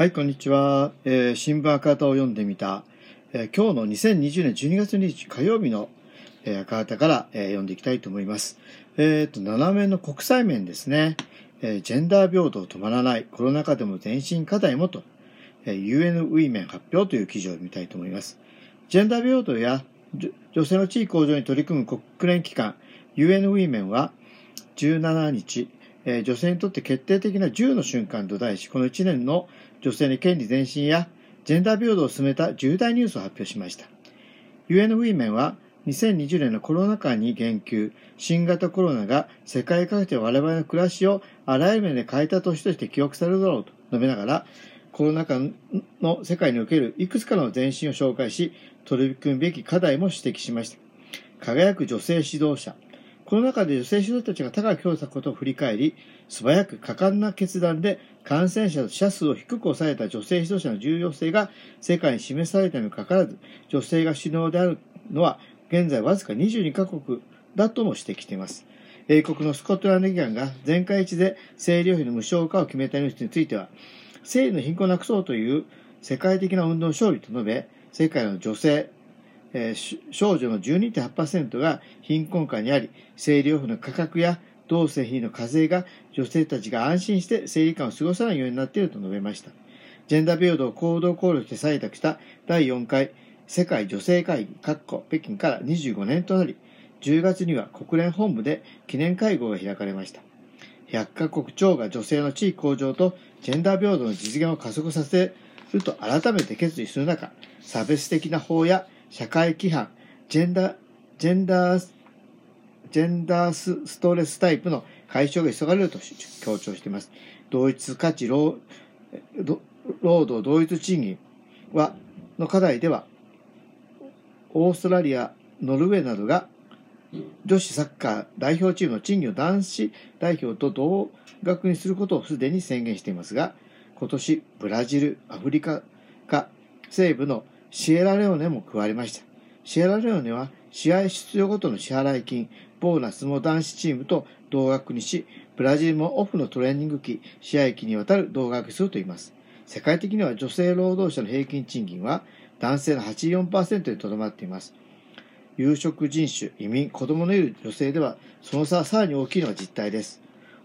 はい、こんにちは。えー新聞赤旗を読んでみた、えー今日の2020年12月2日火曜日の、えー赤旗から、えー読んでいきたいと思います。えっ、と、7面の国際面ですね。えージェンダー平等止まらない、コロナ禍でも前進課題もと、えー UN ウィメン発表という記事を読みたいと思います。ジェンダー平等や女性の地位向上に取り組む国連機関 UN ウィメンは17日、え女性にとって決定的な10の瞬間と題し、この1年の女性の権利前進やジェンダー平等を進めた重大ニュースを発表しました。UN ウィメンは2020年のコロナ禍に言及、新型コロナが世界各地で我々の暮らしをあらゆる面で変えた年として記憶されるだろうと述べながら、コロナ禍の世界におけるいくつかの前進を紹介し、取り組むべき課題も指摘しました。輝く女性指導者。コロナ禍で女性指導者たちが高く評価したことを振り返り、素早く果敢な決断で感染者と死者数を低く抑えた女性指導者の重要性が世界に示されたにもかかわらず、女性が首脳であるのは現在わずか22カ国だとも指摘しています。英国のスコットランド議会が全会一致で生理用品の無償化を決めたニュースについては、生理の貧困をなくそうという世界的な運動勝利と述べ、世界の女性、えー少女の12.8%が貧困下にあり、生理用品の価格や同性品の課税が女性たちが安心して生理感を過ごさないようになっていると述べました。ジェンダー平等を行動考慮して採択した第4回世界女性会議、北京から25年となり、10月には国連本部で記念会合が開かれました。100カ国超が女性の地位向上とジェンダー平等の実現を加速させると改めて決意する中、差別的な法や社会規範、ジェンダー、ジェンダー、ジェンダースストレスタイプの解消が急がれると強調しています。同一価値労労働同一賃金は、の課題では、オーストラリア、ノルウェーなどが女子サッカー代表チームの賃金を男子代表と同額にすることをすでに宣言していますが、今年ブラジル、アフリカか西部のシエラレオネも加わりました。シエラレオネは試合出場ごとの支払い金、ボーナスも男子チームと同額にし、ブラジルもオフのトレーニング期、試合期にわたる同額すると言います。世界的には女性労働者の平均賃金は男性の84%にとどまっています。有色人種、移民、子供のいる女性では、その差はさらに大きいのが実態です。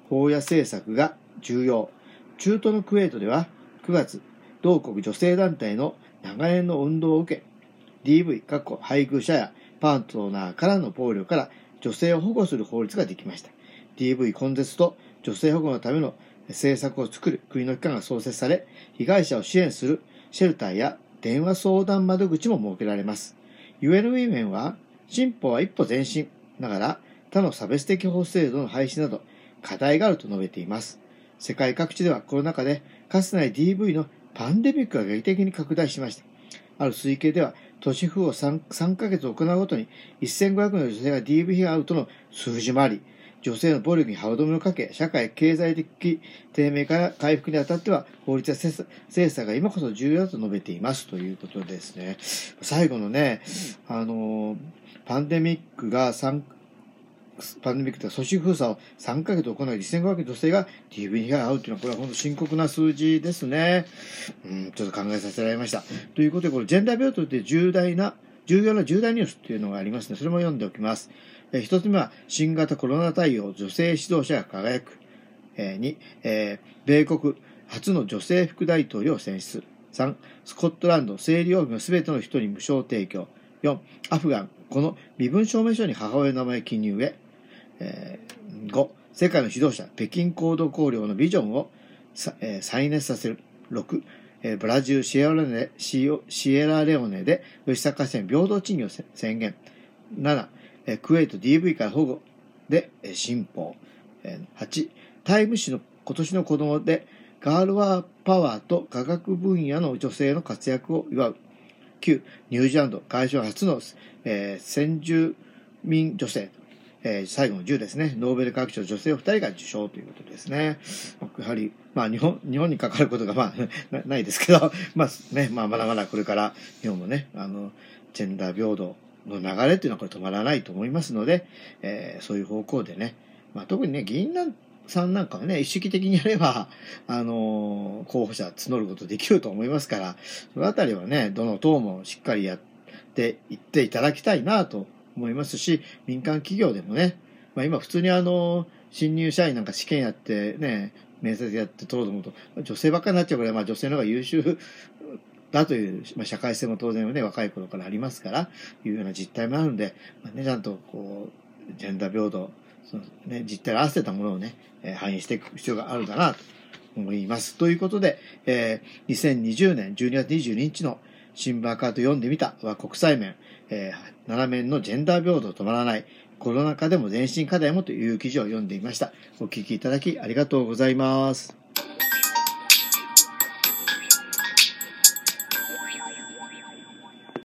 法や政策が重要。中東のクウェートでは、9月、同国女性団体の長年の運動を受け、DV、過去配偶者やパートナーからの暴力から女性を保護する法律ができました。DV 根絶と女性保護のための政策を作る国の機関が創設され、被害者を支援するシェルターや電話相談窓口も設けられます。UN ウィメンは、進歩は一歩前進ながら、他の差別的法制度の廃止など、課題があると述べています。世界各地ではコロナ禍で、かつてない DV のパンデミックが劇的に拡大しました。ある推計では、都市府を 3, 3ヶ月行うごとに1500の女性が DV 被害を遭うとの数字もあり、女性の暴力に歯止めをかけ、社会経済的低迷から回復にあたっては、法律や精査が今こそ重要だと述べていますということですね。最後のね、あの、パンデミックが3、パンデミックと組織封鎖を3ヶ月行い、1500の女性が DV 被害を遭うというのは、これは本当深刻な数字ですね。うん、ちょっと考えさせられました。ということで、これ、ジェンダー平等って重大な、重要な重大ニュースっていうのがありますので、それも読んでおきます。え一つ目は、新型コロナ対応、女性指導者が輝く。えー2、えー米国初の女性副大統領を選出。3、スコットランド、生理用品をすべての人に無償提供。4、アフガン、この身分証明書に母親の名前記入へ。えー5、世界の指導者、北京行動綱領のビジョンを、えー再熱させる。6、えーブラジルシエラレオネシオシエラレオネで吉坂線平等賃金を宣言。7、えークウェイト DV から保護で、えー新法。えー8、タイム誌の今年の子供でガールワーパワーと科学分野の女性の活躍を祝う。9、ニュージーランド外相初の、えー先住民女性。えー最後の10ですね。ノーベル学賞女性2人が受賞ということですね。やはり、まあ日本、日本にかかることがまあ ないですけど、まあね、まあまだまだこれから日本もね、あの、ジェンダー平等の流れっていうのはこれ止まらないと思いますので、えーそういう方向でね、まあ特にね、議員なんさんなんかはね、意識的にやれば、あのー、候補者募ることできると思いますから、そのあたりはね、どの党もしっかりやっていっていただきたいなと思いますし、民間企業でもね、まあ今普通にあの、新入社員なんか試験やってね、面接やって取ろうと思うと、女性ばっかりになっちゃうから、まあ女性の方が優秀だという、まあ、社会性も当然ね、若い頃からありますから、いうような実態もあるんで、まあね、ちゃんとこう、ジェンダー平等、そのね、実態を合わせたものをね、え、反映していく必要があるかなと思います。ということで、えー、2020年12月22日のシンバーカード読んでみたは国際面、えー、7面のジェンダー平等止まらない、コロナ禍でも全身課題もという記事を読んでいました。お聞きいただきありがとうございます。